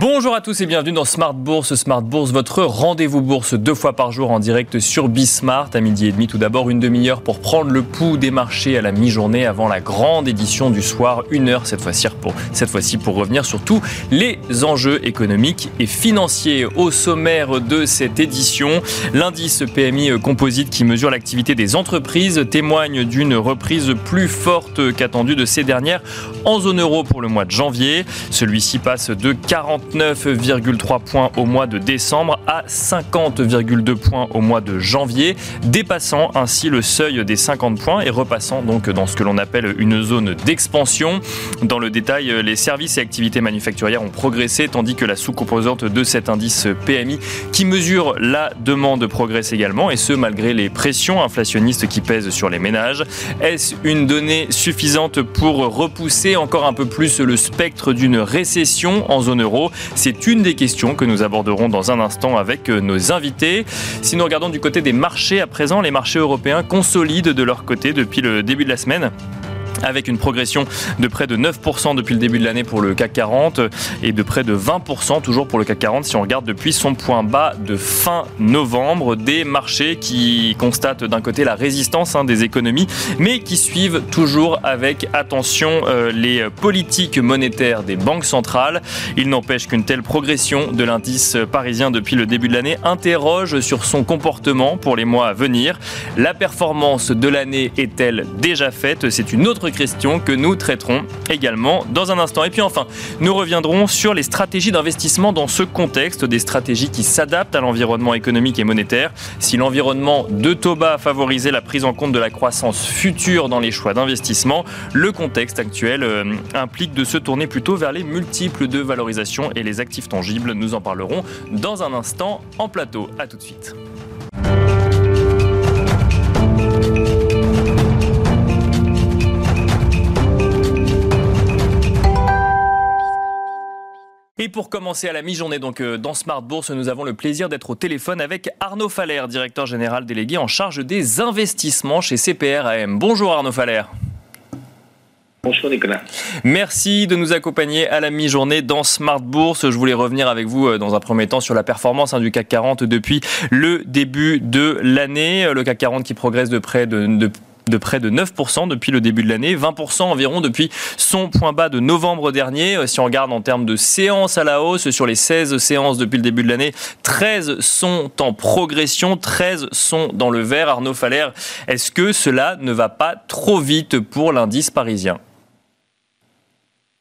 Bonjour à tous et bienvenue dans Smart Bourse. Smart Bourse, votre rendez-vous bourse deux fois par jour en direct sur Bismart à midi et demi. Tout d'abord, une demi-heure pour prendre le pouls des marchés à la mi-journée avant la grande édition du soir. Une heure cette fois-ci pour, cette fois-ci pour revenir sur tous les enjeux économiques et financiers. Au sommaire de cette édition, l'indice PMI composite qui mesure l'activité des entreprises témoigne d'une reprise plus forte qu'attendue de ces dernières en zone euro pour le mois de janvier. Celui-ci passe de 40 49,3 points au mois de décembre à 50,2 points au mois de janvier, dépassant ainsi le seuil des 50 points et repassant donc dans ce que l'on appelle une zone d'expansion. Dans le détail, les services et activités manufacturières ont progressé tandis que la sous-composante de cet indice PMI qui mesure la demande progresse également et ce malgré les pressions inflationnistes qui pèsent sur les ménages. Est-ce une donnée suffisante pour repousser encore un peu plus le spectre d'une récession en zone euro? C'est une des questions que nous aborderons dans un instant avec euh, nos invités. Si nous regardons du côté des marchés à présent, les marchés européens consolident de leur côté depuis le début de la semaine avec une progression de près de 9% depuis le début de l'année pour le CAC 40 et de près de 20% toujours pour le CAC 40 si on regarde depuis son point bas de fin novembre. Des marchés qui constatent d'un côté la résistance hein, des économies, mais qui suivent toujours avec attention euh, les politiques monétaires des banques centrales. Il n'empêche qu'une telle progression de l'indice parisien depuis le début de l'année interroge sur son comportement pour les mois à venir. La performance de l'année est-elle déjà faite? C'est une autre question que nous traiterons également dans un instant. Et puis enfin, nous reviendrons sur les stratégies d'investissement dans ce contexte, des stratégies qui s'adaptent à l'environnement économique et monétaire. Si l'environnement de Toba a favorisé la prise en compte de la croissance future dans les choix d'investissement, le contexte actuel euh, implique de se tourner plutôt vers les multiples de valorisation et les actifs tangibles. Nous en parlerons dans un instant en plateau. A tout de suite. Et pour commencer à la mi-journée, donc euh, dans Smart Bourse, nous avons le plaisir d'être au téléphone avec Arnaud Faller, directeur général délégué en charge des investissements chez CPR Bonjour Arnaud Faller. Bonjour Nicolas. Merci de nous accompagner à la mi-journée dans Smart Bourse. Je voulais revenir avec vous euh, dans un premier temps sur la performance hein, du CAC 40 depuis le début de l'année. Euh, le CAC 40 qui progresse de près de, de de près de 9% depuis le début de l'année, 20% environ depuis son point bas de novembre dernier. Euh, si on regarde en termes de séances à la hausse, sur les 16 séances depuis le début de l'année, 13 sont en progression, 13 sont dans le vert. Arnaud Faller, est-ce que cela ne va pas trop vite pour l'indice parisien?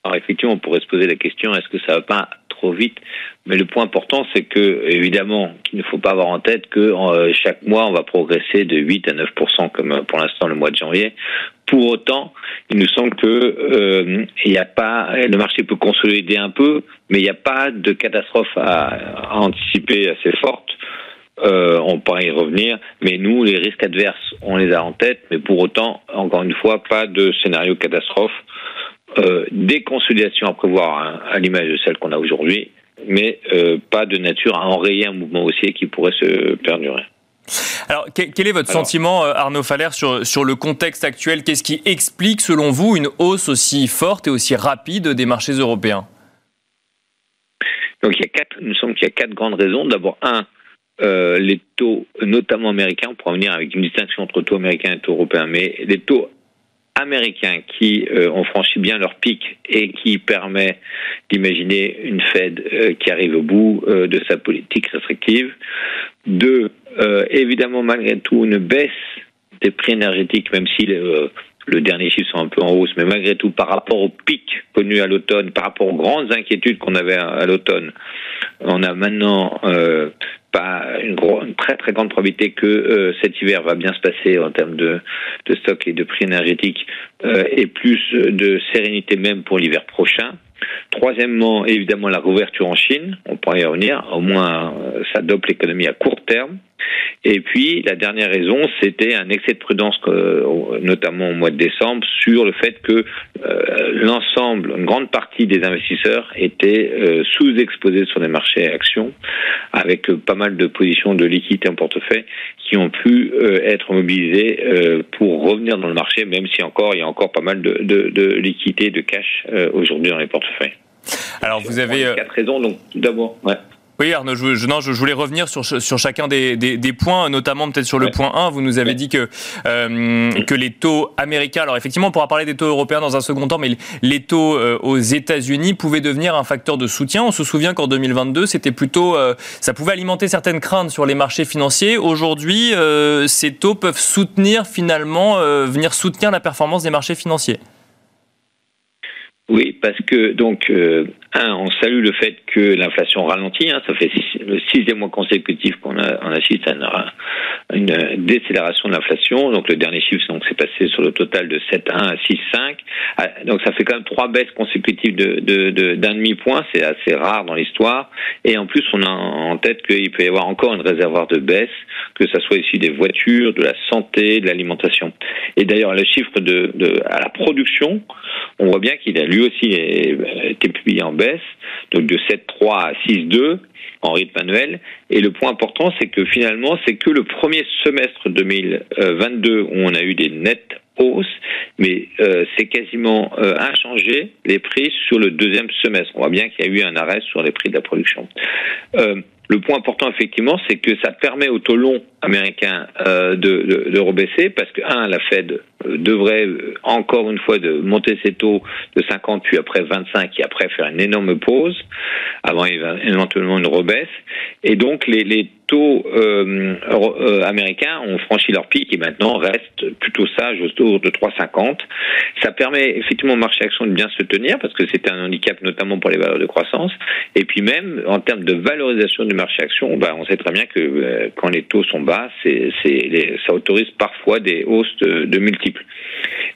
Alors effectivement, on pourrait se poser la question est-ce que ça va pas trop vite Mais le point important, c'est que évidemment, qu'il ne faut pas avoir en tête que euh, chaque mois, on va progresser de 8 à 9% comme euh, pour l'instant le mois de janvier. Pour autant, il nous semble que euh, il a pas, le marché peut consolider un peu, mais il n'y a pas de catastrophe à, anticiper assez forte. on pourrait y revenir, mais nous, les risques adverses, on les a en tête, mais pour autant, encore une fois, pas de scénario catastrophe. Euh, des consolidations à prévoir hein, à l'image de celle qu'on a aujourd'hui, mais euh, pas de nature à enrayer un mouvement haussier qui pourrait se perdurer. Alors, quel est votre sentiment, euh, Arnaud Faller, sur, sur le contexte actuel? Qu'est-ce qui explique, selon vous, une hausse aussi forte et aussi rapide des marchés européens? Donc, il y a quatre, nous semble qu'il y a quatre grandes raisons. D'abord, un, les taux, notamment américains, on pourra venir avec une distinction entre taux américains et taux européens, mais les taux américains qui euh, ont franchi bien leur pic et qui permet d'imaginer une Fed euh, qui arrive au bout euh, de sa politique restrictive. Deux, évidemment malgré tout une baisse des prix énergétiques, même si le dernier chiffre sont un peu en hausse, mais malgré tout, par rapport au pic connu à l'automne, par rapport aux grandes inquiétudes qu'on avait à, l'automne, on a maintenant pas une, très très grande probabilité que euh, cet hiver va bien se passer en termes de, de stock et de prix énergétiques euh, et plus de sérénité même pour l'hiver prochain. Troisièmement, évidemment, la rouverture en Chine, on pourrait y revenir, au moins euh, ça dope l'économie à court terme. Et puis la dernière raison, c'était un excès de prudence, notamment au mois de décembre, sur le fait que euh, l'ensemble, une grande partie des investisseurs étaient euh, sous-exposés sur les marchés actions, avec pas mal de positions de liquidité en portefeuille qui ont pu être mobilisées pour revenir dans le marché, même si encore il y a encore pas mal de, de, de liquidité, de cash aujourd'hui dans les portefeuilles. Alors vous avez quatre raisons. Donc d'abord, ouais. Oui, Arnaud, je, je, voulais revenir sur, sur chacun des, des, points, notamment peut-être sur le point 1. Vous nous avez dit que, euh, que les taux américains, alors effectivement, on pourra parler des taux européens dans un second temps, mais les taux euh, aux États-Unis pouvaient devenir un facteur de soutien. On se souvient qu'en 2022, c'était plutôt, euh, ça pouvait alimenter certaines craintes sur les marchés financiers. Aujourd'hui, ces taux peuvent soutenir finalement, venir soutenir la performance des marchés financiers. Oui, parce que donc euh, un, on salue le fait que l'inflation ralentit. Hein, ça fait le sixième mois consécutif qu'on assiste à une, décélération de l'inflation. Donc le dernier chiffre, c'est passé sur le total de 7,1 à 6,5. Ah, donc ça fait quand même trois baisses consécutives de, d'un demi point. C'est assez rare dans l'histoire. Et en plus, on a en tête qu'il peut y avoir encore une réservoir de baisse, que ça soit ici des voitures, de la santé, de l'alimentation. Et d'ailleurs, le chiffre de, à la production, on voit bien qu'il a lui aussi été publié en baisse, donc de 7,3 à 6,2 en rythme annuel. Et le point important, c'est que finalement, c'est que le premier semestre 2022 où on a eu des nettes hausses, mais euh, c'est quasiment euh, inchangé les prix sur le deuxième semestre. On voit bien qu'il y a eu un arrêt sur les prix de la production. Euh, le point important, effectivement, c'est que ça permet au taux long américain euh, de, de, de, rebaisser parce que, un, la Fed euh, devrait euh, encore une fois de monter ses taux de 50 puis après 25 et après faire une énorme pause avant éventuellement une rebaisse. Et donc, les, les taux euh, euh, américains ont franchi leur pic et maintenant restent plutôt sages autour de 3,50. Ça permet effectivement au marché action de bien se tenir parce que c'est un handicap notamment pour les valeurs de croissance. Et puis même en termes de valorisation du marché action, bah, on sait très bien que euh, quand les taux sont ça autorise parfois des hausses de, multiples.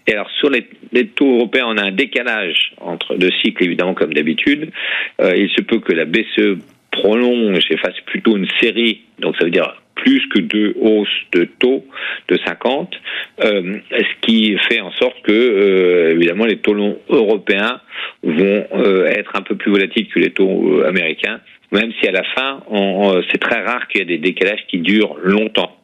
Et alors sur les, taux européens, on a un décalage entre deux cycles évidemment comme d'habitude. il se peut que la BCE prolonge et fasse plutôt une série, donc ça veut dire plus que deux hausses de taux de 50, euh, ce qui fait en sorte que, euh, évidemment, les taux européens vont euh, être un peu plus volatiles que les taux américains, même si à la fin, c'est très rare qu'il y ait des décalages qui durent longtemps.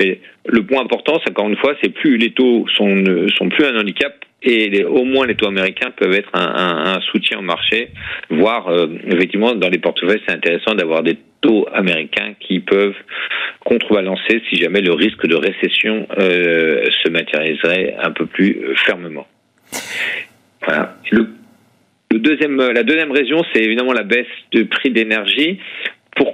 Mais le point important, c'est encore une fois, c'est plus les taux sont, sont plus un handicap, et au moins les taux américains peuvent être un, soutien au marché, voire euh, effectivement dans les portefeuilles c'est intéressant d'avoir des taux américains qui peuvent contrebalancer si jamais le risque de récession euh, se matérialiserait un peu plus fermement. Voilà. Le, deuxième, la deuxième raison, c'est évidemment la baisse du prix d'énergie.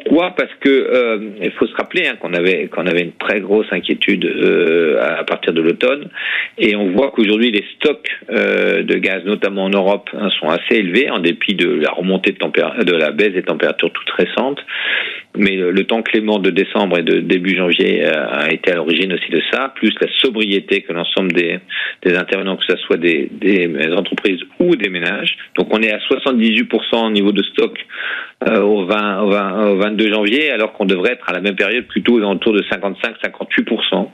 Pourquoi Parce que euh, il faut se rappeler hein, qu'on avait qu'on avait une très grosse inquiétude euh, à partir de l'automne, et on voit qu'aujourd'hui les stocks euh, de gaz, notamment en Europe, hein, sont assez élevés en dépit de la remontée de, température, de la baisse des températures toutes récentes. Mais le temps clément de décembre et de début janvier a été à l'origine aussi de ça, plus la sobriété que l'ensemble des, des intervenants, que ce soit des, des entreprises ou des ménages. Donc on est à 78% au niveau de stock euh, au, 20, au, 20, au, 22 janvier, alors qu'on devrait être à la même période plutôt autour de 55-58%.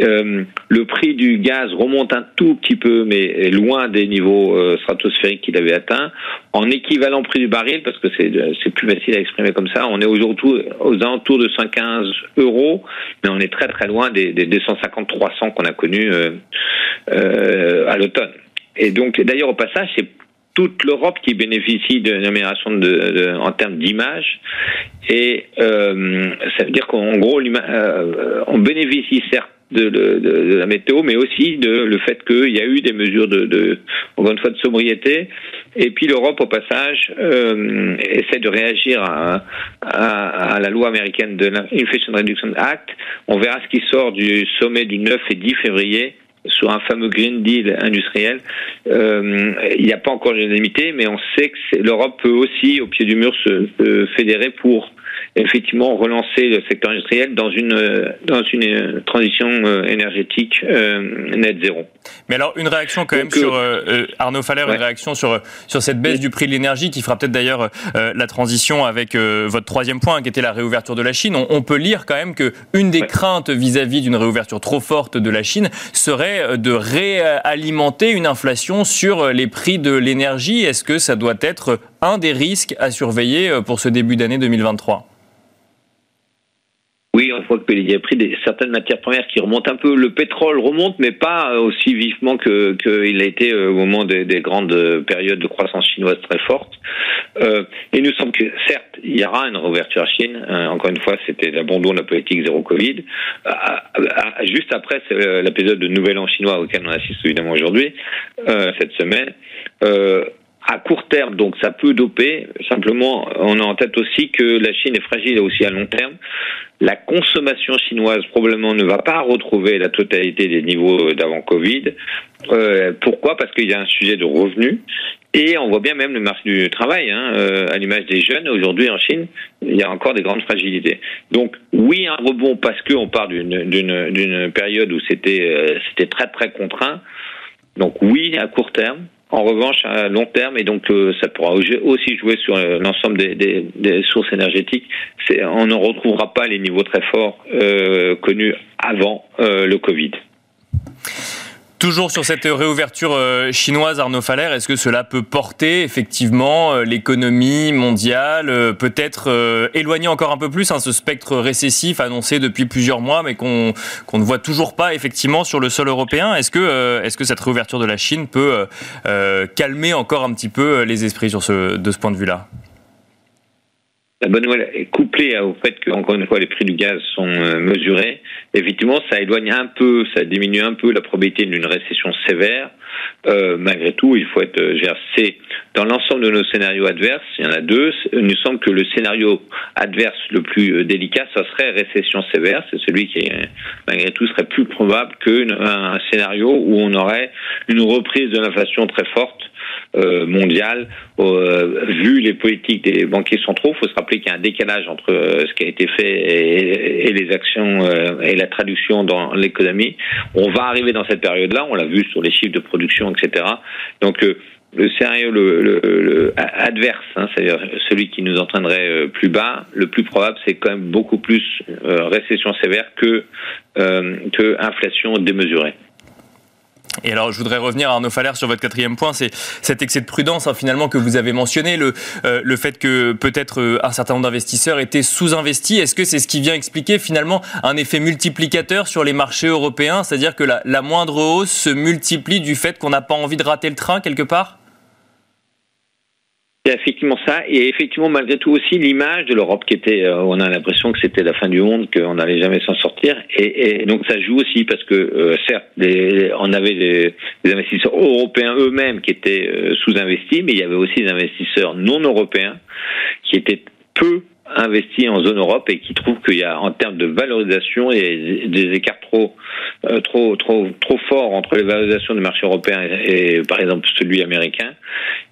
Euh, le prix du gaz remonte un tout petit peu, mais est loin des niveaux euh, stratosphériques qu'il avait atteints. En équivalent prix du baril, parce que c'est plus facile à exprimer comme ça, on est aujourd'hui aux alentours de 115 euros, mais on est très très loin des, des 250-300 qu'on a connus euh, euh, à l'automne. Et donc, d'ailleurs, au passage, c'est toute l'Europe qui bénéficie d'une amélioration de, en termes d'image. Et euh, ça veut dire qu'en gros, euh, on bénéficie certes de, de, la météo, mais aussi de le fait qu'il y a eu des mesures de, de encore une fois de sobriété. Et puis l'Europe, au passage, euh, essaie de réagir à, la loi américaine de l'Inflation Reduction Act. On verra ce qui sort du sommet du 9 et 10 février sur un fameux Green Deal industriel. Euh, il n'y a pas encore l'unanimité, mais on sait que l'Europe peut aussi, au pied du mur, se fédérer pour effectivement relancer le secteur industriel dans une dans une euh, transition euh, énergétique euh, net zéro. Mais alors une réaction quand même sur Arnaud Faller, une réaction sur sur cette baisse du prix de l'énergie qui fera peut-être d'ailleurs la transition avec votre troisième point qui était la réouverture de la Chine. On, peut lire quand même que une des craintes vis-à-vis d'une réouverture trop forte de la Chine serait de réalimenter une inflation sur les prix de l'énergie. Est-ce que ça doit être un des risques à surveiller pour ce début d'année 2023 oui, on voit qu'il y a pris certaines matières premières qui remontent un peu. Le pétrole remonte, mais pas aussi vivement qu'il que a été euh, au moment des, grandes périodes de croissance chinoise très forte. Euh, et nous semble que, certes, il y aura une réouverture à Chine. Euh, encore une fois, c'était l'abandon de la politique zéro Covid. Euh, juste après, c'est l'épisode de Nouvel An chinois auquel on assiste évidemment aujourd'hui, cette semaine à court terme, donc ça peut doper. Simplement, on a en tête aussi que la Chine est fragile aussi à long terme. La consommation chinoise probablement ne va pas retrouver la totalité des niveaux d'avant Covid. Euh, pourquoi? Parce qu'il y a un sujet de revenus et on voit bien même le marché du travail, hein, euh, à l'image des jeunes. Aujourd'hui en Chine, il y a encore des grandes fragilités. Donc oui, un rebond parce qu'on part d'une période où c'était euh, c'était très très contraint. Donc oui, à court terme, en revanche, à long terme, et donc euh, ça pourra aussi jouer sur euh, l'ensemble des, sources énergétiques, on ne retrouvera pas les niveaux très forts euh, connus avant le Covid. Toujours sur cette réouverture euh, chinoise, Arnaud Faller, est-ce que cela peut porter effectivement euh, l'économie mondiale, euh, peut-être éloigner encore un peu plus hein, ce spectre récessif annoncé depuis plusieurs mois, mais qu'on ne voit toujours pas effectivement sur le sol européen? Est-ce que, est -ce que cette réouverture de la Chine peut calmer encore un petit peu les esprits sur ce, de ce point de vue-là? La bonne nouvelle est couplée au fait que, encore une fois, les prix du gaz sont mesurés. Effectivement, ça éloigne un peu, ça diminue un peu la probabilité d'une récession sévère. Euh, malgré tout, il faut être GRC. Dans l'ensemble de nos scénarios adverses, il y en a deux. Il nous semble que le scénario adverse le plus euh, délicat, ça serait récession sévère. C'est celui qui, malgré tout, serait plus probable qu'un scénario où on aurait une reprise de l'inflation très forte euh, mondiale. Euh, vu les politiques des banquiers centraux, il faut se rappeler qu'il y a un décalage entre euh, ce qui a été fait et, les actions euh, et la traduction dans l'économie. On va arriver dans cette période-là, on l'a vu sur les chiffres de production, etc. Donc le scénario le, adverse, hein, c'est-à-dire celui qui nous entraînerait plus bas, le plus probable, c'est quand même beaucoup plus récession sévère que, que inflation démesurée. Et alors, je voudrais revenir, Arnaud Faller, sur votre quatrième point, c'est cet excès de prudence, hein, finalement, que vous avez mentionné, le, euh, le fait que peut-être euh, un certain nombre d'investisseurs étaient sous-investis. Est-ce que c'est ce qui vient expliquer, finalement, un effet multiplicateur sur les marchés européens? C'est-à-dire que la, la moindre hausse se multiplie du fait qu'on n'a pas envie de rater le train, quelque part? C'est effectivement ça, et effectivement malgré tout aussi l'image de l'Europe qui était, euh, on a l'impression que c'était la fin du monde, qu'on n'allait jamais s'en sortir, et, donc ça joue aussi parce que euh, certes, on avait des, investisseurs européens eux-mêmes qui étaient euh, sous-investis, mais il y avait aussi des investisseurs non européens qui étaient peu investi en zone Europe et qui trouve qu'il y a en termes de valorisation des écarts trop euh, trop trop trop forts entre les valorisations du marché européen et, par exemple celui américain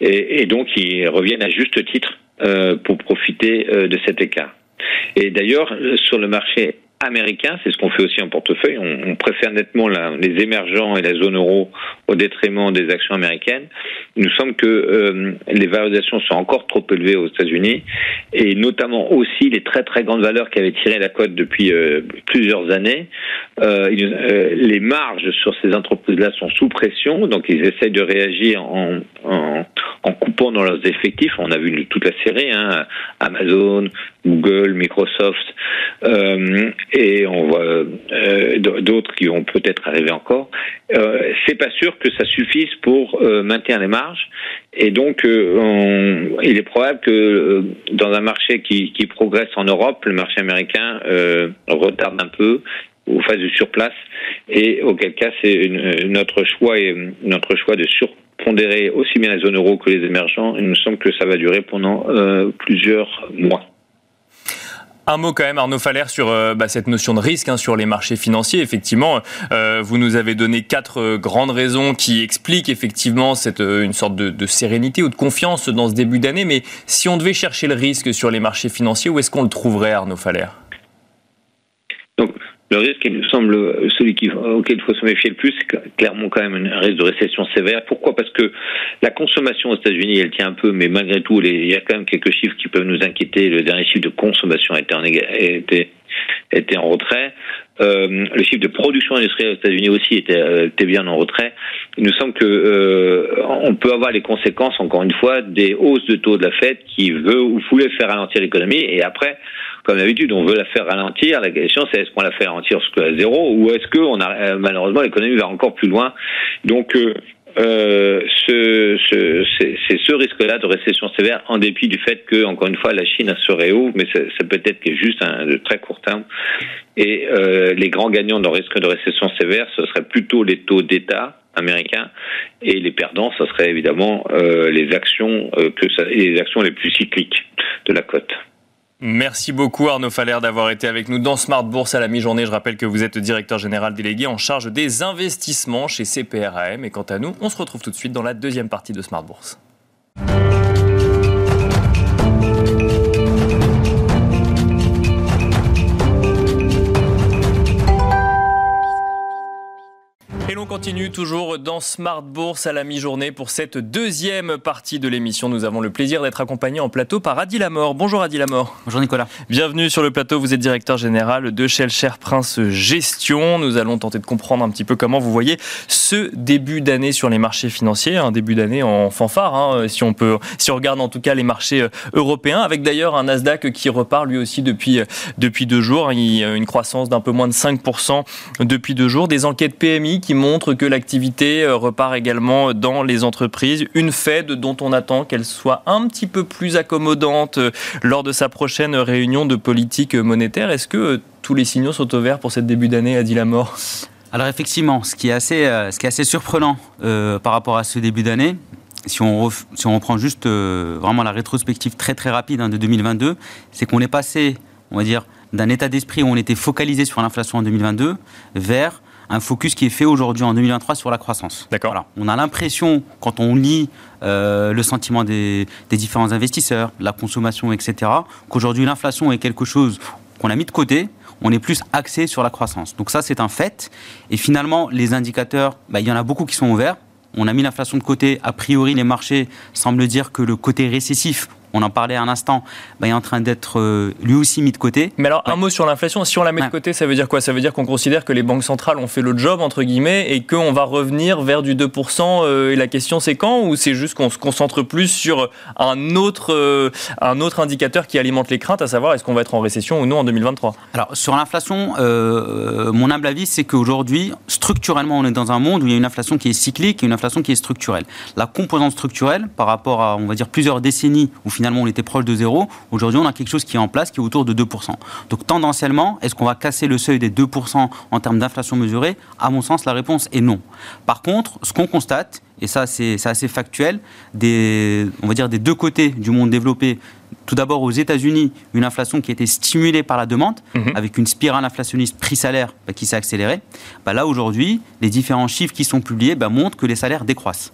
et, et, donc ils reviennent à juste titre euh, pour profiter euh, de cet écart. Et d'ailleurs sur le marché américain, c'est ce qu'on fait aussi en portefeuille. On, préfère nettement les émergents et la zone euro au détriment des actions américaines. Il nous semble que euh, les valorisations sont encore trop élevées aux États-Unis et notamment aussi les très très grandes valeurs qui avaient tiré la cote depuis euh, plusieurs années. Euh, les marges sur ces entreprises-là sont sous pression, donc ils essayent de réagir en, en, en coupant dans leurs effectifs. On a vu toute la série, hein, Amazon, Google, Microsoft, euh, et on voit euh, d'autres qui vont peut-être arriver encore. Euh, c'est pas sûr que ça suffise pour euh, maintenir les marges, et donc on, il est probable que dans un marché qui, qui, progresse en Europe, le marché américain retarde un peu ou fasse du surplace, et auquel cas c'est notre choix et notre choix de surpondérer aussi bien la zone euro que les émergents. Il me semble que ça va durer pendant plusieurs mois. Un mot quand même, Arnaud Faller, sur euh, bah, cette notion de risque hein, sur les marchés financiers. Effectivement, euh, vous nous avez donné quatre euh, grandes raisons qui expliquent effectivement cette, une sorte de, de, sérénité ou de confiance dans ce début d'année. Mais si on devait chercher le risque sur les marchés financiers, où est-ce qu'on le trouverait, Arnaud Faller? Le risque, il me semble, celui auquel il faut se méfier le plus, c'est clairement quand même un risque de récession sévère. Pourquoi? Parce que la consommation aux États-Unis, elle tient un peu, mais malgré tout, il y a quand même quelques chiffres qui peuvent nous inquiéter. Le dernier chiffre de consommation était en, était, était en retrait. Euh, le chiffre de production industrielle aux États-Unis aussi était, euh, était, bien en retrait. Il nous semble que euh, on peut avoir les conséquences, encore une fois, des hausses de taux de la Fed qui veut ou voulait faire ralentir l'économie, et après comme d'habitude, on veut la faire ralentir. La question, c'est est-ce qu'on la fait ralentir jusqu'à zéro ou est-ce que on a, euh, malheureusement l'économie va encore plus loin? Donc euh, euh, ce, ce, c'est ce risque-là de récession sévère, en dépit du fait que, encore une fois, la Chine se réouvre, mais ça, peut être juste un de très court terme. Et euh, les grands gagnants le risque de récession sévère, ce serait plutôt les taux d'État américains, et les perdants, ce serait évidemment euh, les actions que ça, les actions les plus cycliques de la cote. Merci beaucoup Arnaud Faller d'avoir été avec nous dans Smart Bourse à la mi-journée. Je rappelle que vous êtes directeur général délégué en charge des investissements chez CPRAM. Et quant à nous, on se retrouve tout de suite dans la deuxième partie de Smart Bourse. Continue toujours dans Smart Bourse à la mi-journée pour cette deuxième partie de l'émission. Nous avons le plaisir d'être accompagnés en plateau par Adi Lamor. Bonjour Adi Lamor. Bonjour Nicolas. Bienvenue sur le plateau. Vous êtes directeur général de Shell Prince Gestion. Nous allons tenter de comprendre un petit peu comment vous voyez ce début d'année sur les marchés financiers. Un début d'année en fanfare, hein, si on peut, si on regarde en tout cas les marchés euh, européens, avec d'ailleurs un Nasdaq qui repart lui aussi depuis, euh, depuis deux jours. Il une croissance d'un peu moins de 5% depuis deux jours. Des enquêtes PMI qui montrent que l'activité euh, repart également dans les entreprises. Une Fed dont on attend qu'elle soit un petit peu plus accommodante euh, lors de sa prochaine réunion de politique monétaire. Est-ce que euh, tous les signaux sont au vert pour cette début d'année, à Lamor alors effectivement, ce qui est assez, ce qui est assez surprenant par rapport à ce début d'année, si on, si on reprend juste vraiment la rétrospective très très rapide hein, de 2022, c'est qu'on est passé, on va dire, d'un état d'esprit où on était focalisé sur l'inflation en 2022 vers un focus qui est fait aujourd'hui en 2023 sur la croissance. D'accord. Voilà. On a l'impression, quand on lit euh, le sentiment des, différents investisseurs, la consommation, etc., qu'aujourd'hui l'inflation est quelque chose qu'on a mis de côté, on est plus axé sur la croissance. Donc ça, c'est un fait. Et finalement, les indicateurs, bah, il y en a beaucoup qui sont ouverts. On a mis l'inflation de côté. A priori, les marchés semblent dire que le côté récessif on en parlait un instant, bah, est en train d'être euh, lui aussi mis de côté. Mais alors, un mot sur l'inflation. Si on la met de côté, ça veut dire quoi? Ça veut dire qu'on considère que les banques centrales ont fait le job, entre guillemets, et qu'on va revenir vers du 2%. Euh, et la question, c'est quand? Ou c'est juste qu'on se concentre plus sur un autre, euh, un autre indicateur qui alimente les craintes, à savoir est-ce qu'on va être en récession ou non en 2023 Alors, sur l'inflation, mon humble avis, c'est qu'aujourd'hui, structurellement, on est dans un monde où il y a une inflation qui est cyclique et une inflation qui est structurelle. La composante structurelle, par rapport à, on va dire, plusieurs décennies où finalement on était proche de zéro. Aujourd'hui, on a quelque chose qui est en place qui est autour de 2%. Donc tendanciellement, est-ce qu'on va casser le seuil des 2% en termes d'inflation mesurée? À mon sens, la réponse est non. Par contre, ce qu'on constate, et ça c'est assez factuel, des, on va dire des deux côtés du monde développé, tout d'abord aux États-Unis, une inflation qui a été stimulée par la demande, mhm. avec une spirale inflationniste prix-salaire bah, qui s'est accélérée. Bah, là aujourd'hui, les différents chiffres qui sont publiés bah, montrent que les salaires décroissent.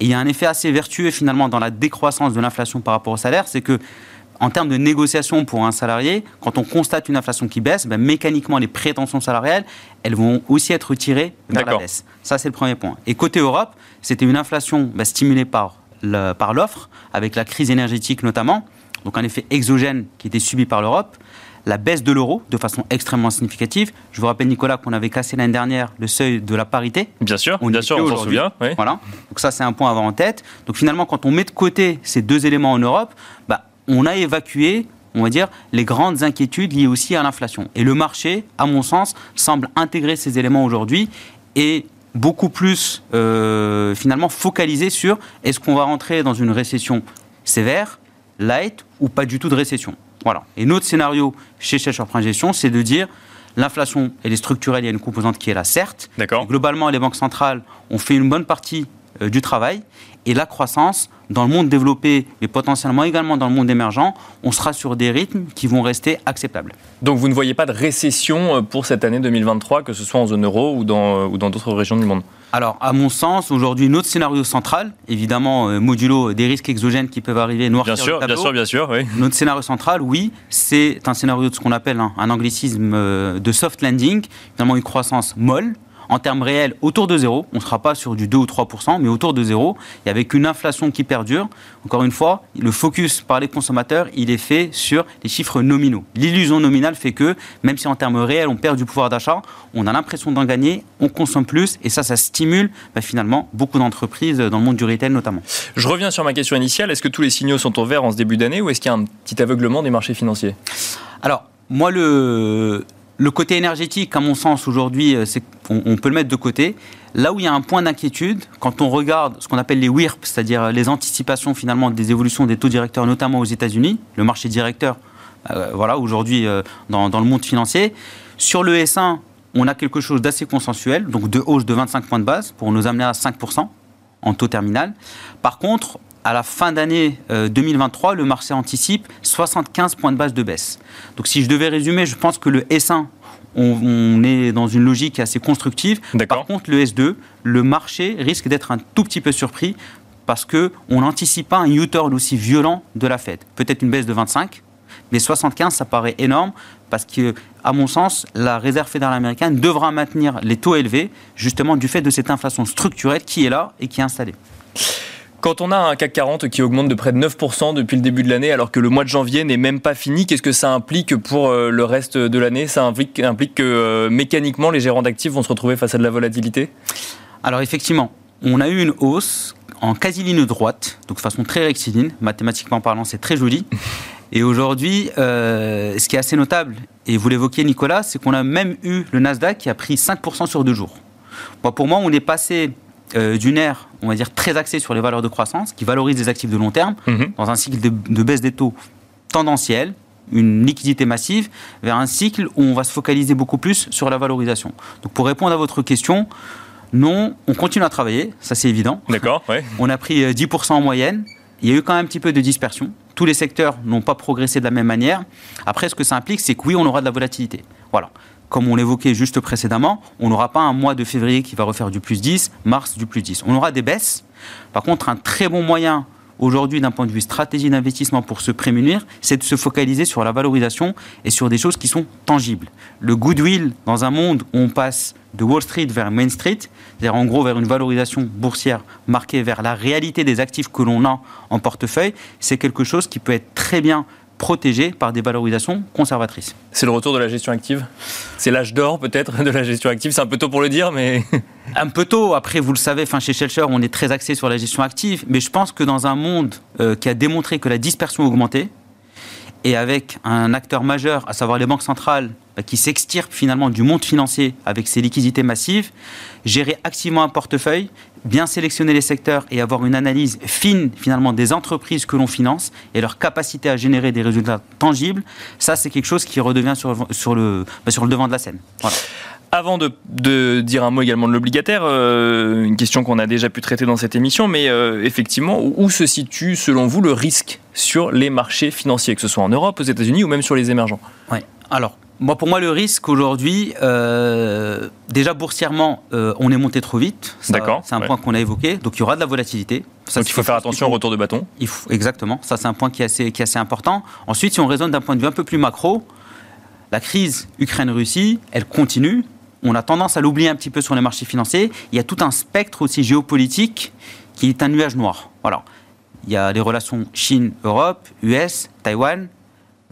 Et il y a un effet assez vertueux finalement dans la décroissance de l'inflation par rapport au salaire, c'est que en termes de négociation pour un salarié, quand on constate une inflation qui baisse, ben, mécaniquement les prétentions salariales, elles vont aussi être tirées vers la baisse. Ça, c'est le premier point. Et côté Europe, c'était une inflation ben, stimulée par l'offre, avec la crise énergétique notamment, donc un effet exogène qui était subi par l'Europe la baisse de l'euro de façon extrêmement significative. Je vous rappelle, Nicolas, qu'on avait cassé l'année dernière le seuil de la parité. Bien sûr, on bien sûr, on s'en souvient. Voilà. Donc ça, c'est un point à avoir en tête. Donc finalement, quand on met de côté ces deux éléments en Europe, bah, on a évacué on va dire, les grandes inquiétudes liées aussi à l'inflation. Et le marché, à mon sens, semble intégrer ces éléments aujourd'hui et beaucoup plus euh, finalement focalisé sur est-ce qu'on va rentrer dans une récession sévère, light ou pas du tout de récession. Voilà. Et notre scénario chez Chercheurs Gestion, c'est de dire l'inflation, elle est structurelle, il y a une composante qui est là, certes. D'accord. Globalement, les banques centrales ont fait une bonne partie euh, du travail et la croissance dans le monde développé, mais potentiellement également dans le monde émergent, on sera sur des rythmes qui vont rester acceptables. Donc vous ne voyez pas de récession euh, pour cette année 2023, que ce soit en zone euro ou dans, ou dans d'autres régions du monde? Alors, à mon sens, aujourd'hui, notre scénario central, évidemment, modulo des risques exogènes qui peuvent arriver, noircir bien sûr, Bien sûr, bien sûr, oui. Notre scénario central, oui, c'est un scénario de ce qu'on appelle un, un anglicisme de soft landing, finalement une croissance molle, en termes réels autour de zéro. On ne sera pas sur du 2 ou 3% mais autour de zéro. Et avec une inflation qui perdure, encore une fois, le focus par les consommateurs, il est fait sur les chiffres nominaux. L'illusion nominale fait que, même si en termes réels, on perd du pouvoir d'achat, on a l'impression d'en gagner, on consomme plus, et ça, ça stimule bah, finalement beaucoup d'entreprises dans le monde du retail notamment. Je reviens sur ma question initiale. Est-ce que tous les signaux sont au vert en ce début d'année ou est-ce qu'il y a un petit aveuglement des marchés financiers? Alors, moi, le, le côté énergétique, à mon sens, aujourd'hui, euh, on, peut le mettre de côté. Là où il y a un point d'inquiétude, quand on regarde ce qu'on appelle les WIRP, c'est-à-dire les anticipations finalement des évolutions des taux directeurs, notamment aux États-Unis, le marché directeur, euh, voilà, aujourd'hui euh, dans, le monde financier. Sur le S1, on a quelque chose d'assez consensuel, donc de hausse de 25 points de base pour nous amener à 5% en taux terminal. Par contre, à la fin d'année 2023, le marché anticipe 75 points de base de baisse. Donc si je devais résumer, je pense que le S1, on, est dans une logique assez constructive. Par contre, le S2, le marché risque d'être un tout petit peu surpris parce qu'on n'anticipe pas un U-turn aussi violent de la Fed. Peut-être une baisse de 25, mais 75, ça paraît énorme parce que, à mon sens, la Réserve fédérale américaine devra maintenir les taux élevés, justement du fait de cette inflation structurelle qui est là et qui est installée. Quand on a un CAC 40 qui augmente de près de 9% depuis le début de l'année, alors que le mois de janvier n'est même pas fini, qu'est-ce que ça implique pour euh, le reste de l'année? Ça implique, implique que euh, mécaniquement, les gérants d'actifs vont se retrouver face à de la volatilité? Alors effectivement, on a eu une hausse en quasi-ligne droite, donc de façon très rectiligne, mathématiquement parlant, c'est très joli. Et aujourd'hui, euh, ce qui est assez notable, et vous l'évoquiez Nicolas, c'est qu'on a même eu le Nasdaq qui a pris 5% sur deux jours. pour moi, on est passé euh, d'une ère, on va dire, très axée sur les valeurs de croissance, qui valorise des actifs de long terme, mhm. dans un cycle de, baisse des taux tendanciel, une liquidité massive, vers un cycle où on va se focaliser beaucoup plus sur la valorisation. Donc pour répondre à votre question, non, on continue à travailler, ça c'est évident. D'accord, ouais. On a pris 10% euh, en moyenne. Il y a eu quand même un petit peu de dispersion. Tous les secteurs n'ont pas progressé de la même manière. Après, ce que ça implique, c'est que oui, on aura de la volatilité. Voilà comme on l'évoquait juste précédemment, on n'aura pas un mois de février qui va refaire du plus 10, mars du plus 10. On aura des baisses. Par contre, un très bon moyen aujourd'hui d'un point de vue stratégie d'investissement pour se prémunir, c'est de se focaliser sur la valorisation et sur des choses qui sont tangibles. Le goodwill dans un monde où on passe de Wall Street vers Main Street, c'est-à-dire en gros vers une valorisation boursière marquée vers la réalité des actifs que l'on a en portefeuille, c'est quelque chose qui peut être très bien protégés par des valorisations conservatrices. C'est le retour de la gestion active? C'est l'âge d'or peut-être de la gestion active? C'est un peu tôt pour le dire, mais... un peu tôt, après vous le savez, enfin, chez Shelcher on est très axé sur la gestion active, mais je pense que dans un monde euh, qui a démontré que la dispersion augmentait, et avec un acteur majeur, à savoir les banques centrales, bah, qui s'extirpent finalement du monde financier avec ses liquidités massives, gérer activement un portefeuille, bien sélectionner les secteurs et avoir une analyse fine finalement des entreprises que l'on finance et leur capacité à générer des résultats tangibles, ça c'est quelque chose qui redevient sur, sur, le, bah, sur le devant de la scène. Avant de, dire un mot également de l'obligataire, euh, une question qu'on a déjà pu traiter dans cette émission, mais euh, effectivement, où se situe selon vous le risque sur les marchés financiers, que ce soit en Europe, aux États-Unis ou même sur les émergents? Oui. Alors, moi, pour moi, le risque aujourd'hui, euh, déjà boursièrement, on est monté trop vite. D'accord. C'est un point qu'on a évoqué. Donc, il y aura de la volatilité. donc, il faut faire attention au retour de bâton. Il faut, exactement. Ça, c'est un point qui est, assez, qui est assez important. Ensuite, si on raisonne d'un point de vue un peu plus macro, la crise Ukraine-Russie, elle continue on a tendance à l'oublier un petit peu sur les marchés financiers. Il y a tout un spectre aussi géopolitique qui est un nuage noir. Voilà. Il y a les relations Chine-Europe, US, Taïwan,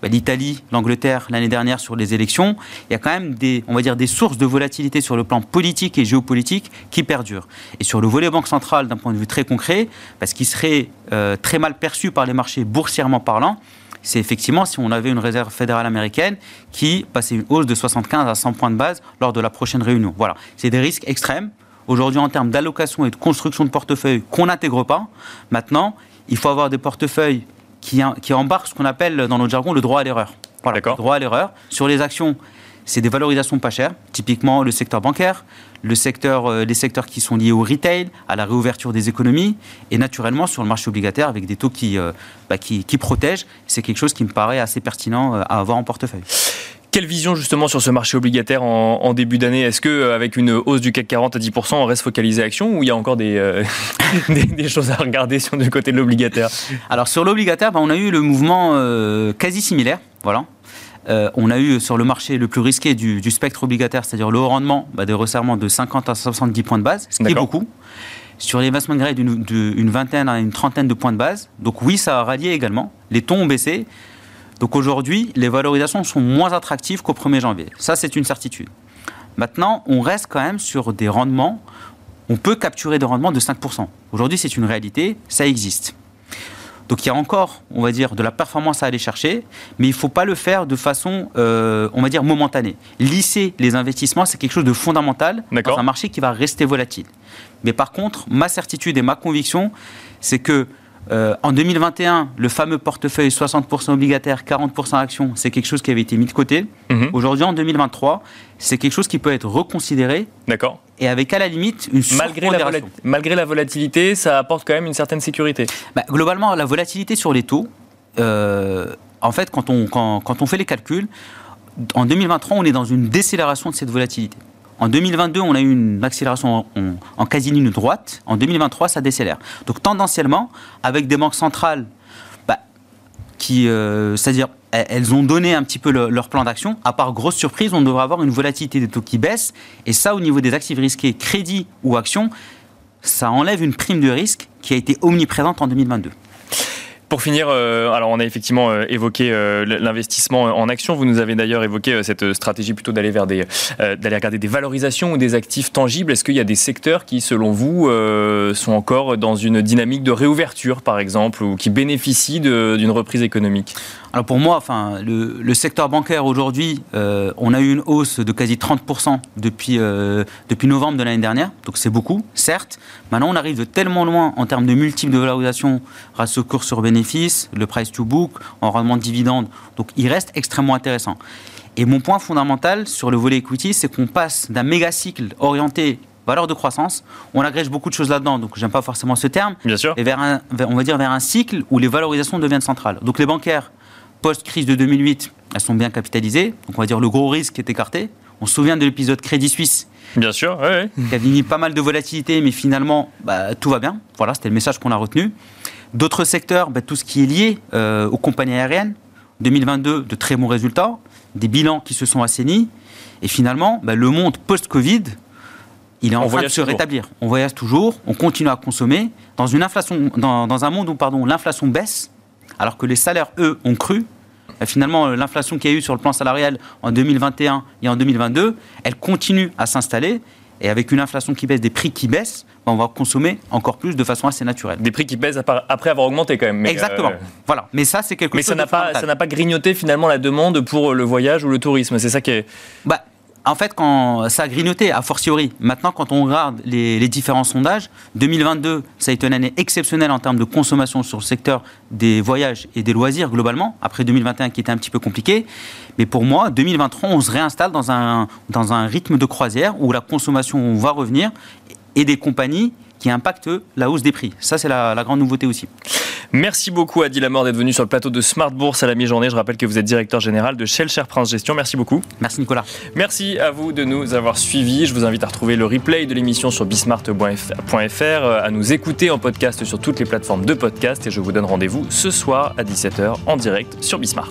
bah, l'Italie, l'Angleterre l'année dernière sur les élections. Il y a quand même des, on va dire, des sources de volatilité sur le plan politique et géopolitique qui perdurent. Et sur le volet banque centrale, d'un point de vue très concret, parce qu'il serait euh, très mal perçu par les marchés boursièrement parlant, c'est effectivement si on avait une réserve fédérale américaine qui passait une hausse de 75 à 100 points de base lors de la prochaine réunion. Voilà, c'est des risques extrêmes. Aujourd'hui, en termes d'allocation et de construction de portefeuille qu'on n'intègre pas, maintenant, il faut avoir des portefeuilles qui, qui embarquent ce qu'on appelle dans notre jargon le droit à l'erreur. Voilà, le droit à l'erreur. Sur les actions, c'est des valorisations pas chères, typiquement le secteur bancaire, le secteur, euh, les secteurs qui sont liés au retail, à la réouverture des économies, et naturellement sur le marché obligataire avec des taux qui, euh, bah, qui, qui protègent. C'est quelque chose qui me paraît assez pertinent euh, à avoir en portefeuille. Quelle vision justement sur ce marché obligataire en, début d'année? Est-ce que avec une hausse du CAC 40 à 10%, on reste focalisé action ou il y a encore des, des, choses à regarder sur du côté de l'obligataire? Alors sur l'obligataire, bah, on a eu le mouvement quasi similaire. Voilà. Euh, on a eu sur le marché le plus risqué du, spectre obligataire, c'est-à-dire le haut rendement, bah, des resserrements de 50 à 70 points de base, ce qui est beaucoup. Sur les investment grade, d'une vingtaine à une trentaine de points de base. Donc oui, ça a rallié également. Les taux ont baissé. Donc aujourd'hui, les valorisations sont moins attractives qu'au 1er janvier. Ça, c'est une certitude. Maintenant, on reste quand même sur des rendements. On peut capturer des rendements de 5%. Aujourd'hui, c'est une réalité, ça existe. Donc il y a encore, on va dire, de la performance à aller chercher, mais il ne faut pas le faire de façon, euh, on va dire, momentanée. Lisser les investissements, c'est quelque chose de fondamental dans un marché qui va rester volatile. Mais par contre, ma certitude et ma conviction, c'est que euh, en 2021, le fameux portefeuille 60% obligataire, 40% actions, c'est quelque chose qui avait été mis de côté. Mhm. Aujourd'hui, en 2023, c'est quelque chose qui peut être reconsidéré. D'accord. Et avec à la limite une malgré la, malgré la volatilité, ça apporte quand même une certaine sécurité. Bah, globalement, la volatilité sur les taux, euh, en fait, quand on, quand, quand on fait les calculs, en 2023, on est dans une décélération de cette volatilité. En 2022, on a eu une accélération en, quasi-ligne droite. En 2023, ça décélère. Donc tendanciellement, avec des banques centrales bah, qui, euh, c'est-à-dire, elles ont donné un petit peu leur plan d'action. À part grosse surprise, on devrait avoir une volatilité des taux qui baisse. Et ça, au niveau des actifs risqués, crédit ou actions, ça enlève une prime de risque qui a été omniprésente en 2022. Pour finir, euh, alors on a effectivement euh, évoqué euh, l'investissement en action. Vous nous avez d'ailleurs évoqué cette stratégie plutôt d'aller vers des, d'aller regarder des valorisations ou des actifs tangibles. Est-ce qu'il y a des secteurs qui, selon vous, sont encore dans une dynamique de réouverture, par exemple, ou qui bénéficient d'une reprise économique? Alors pour moi, enfin, le, secteur bancaire aujourd'hui, on a eu une hausse de quasi 30% depuis, depuis novembre de l'année dernière, donc c'est beaucoup, certes. Maintenant, on arrive de tellement loin en termes de multiples de valorisation, ratio cours sur bénéfice le price to book, en rendement de dividendes. Donc il reste extrêmement intéressant. Et mon point fondamental sur le volet equity, c'est qu'on passe d'un méga cycle orienté valeur de croissance. On agrège beaucoup de choses là-dedans, donc j'aime pas forcément ce terme. Bien sûr. Et vers un, on va dire vers un cycle où les valorisations deviennent centrales. Donc les bancaires post-crise de 2008, elles sont bien capitalisées. Donc on va dire le gros risque est écarté. On se souvient de l'épisode Crédit Suisse. Bien sûr, oui. Qui a mis pas mal de volatilité, mais finalement, bah, tout va bien. Voilà, c'était le message qu'on a retenu. D'autres secteurs, ben, tout ce qui est lié euh, aux compagnies aériennes. 2022, de très bons résultats, des bilans qui se sont assainis. Et finalement, ben, le monde post-Covid, il est en train de se rétablir. On voyage toujours, on continue à consommer. Dans, une inflation, dans, un monde où pardon, l'inflation baisse, alors que les salaires, eux, ont cru, ben, finalement, l'inflation qu'il y a eu sur le plan salarial en 2021 et en 2022, elle continue à s'installer. Et avec une inflation qui baisse, des prix qui baissent, on va consommer encore plus de façon assez naturelle. Des prix qui baissent après avoir augmenté quand même. Exactement. Euh, voilà. Mais ça, c'est quelque chose. Mais ça n'a pas, ça n'a pas grignoté finalement la demande pour le voyage ou le tourisme. C'est ça qui est. Bah, en fait, quand ça a grignoté, a fortiori. Maintenant, quand on regarde les, différents sondages, 2022, ça a été une année exceptionnelle en termes de consommation sur le secteur des voyages et des loisirs globalement, après 2021 qui était un petit peu compliqué. Mais pour moi, 2023, on se réinstalle dans un, dans un rythme de croisière où la consommation va revenir et des compagnies qui impactent la hausse des prix. Ça, c'est la, grande nouveauté aussi. Merci beaucoup, Adi Lamor, d'être venu sur le plateau de Smart Bourse à la mi-journée. Je rappelle que vous êtes directeur général de Shell Cher Prince Gestion. Merci beaucoup. Merci, Nicolas. Merci à vous de nous avoir suivis. Je vous invite à retrouver le replay de l'émission sur bismart.fr, à nous écouter en podcast sur toutes les plateformes de podcast. Et je vous donne rendez-vous ce soir à 17h en direct sur Bismart.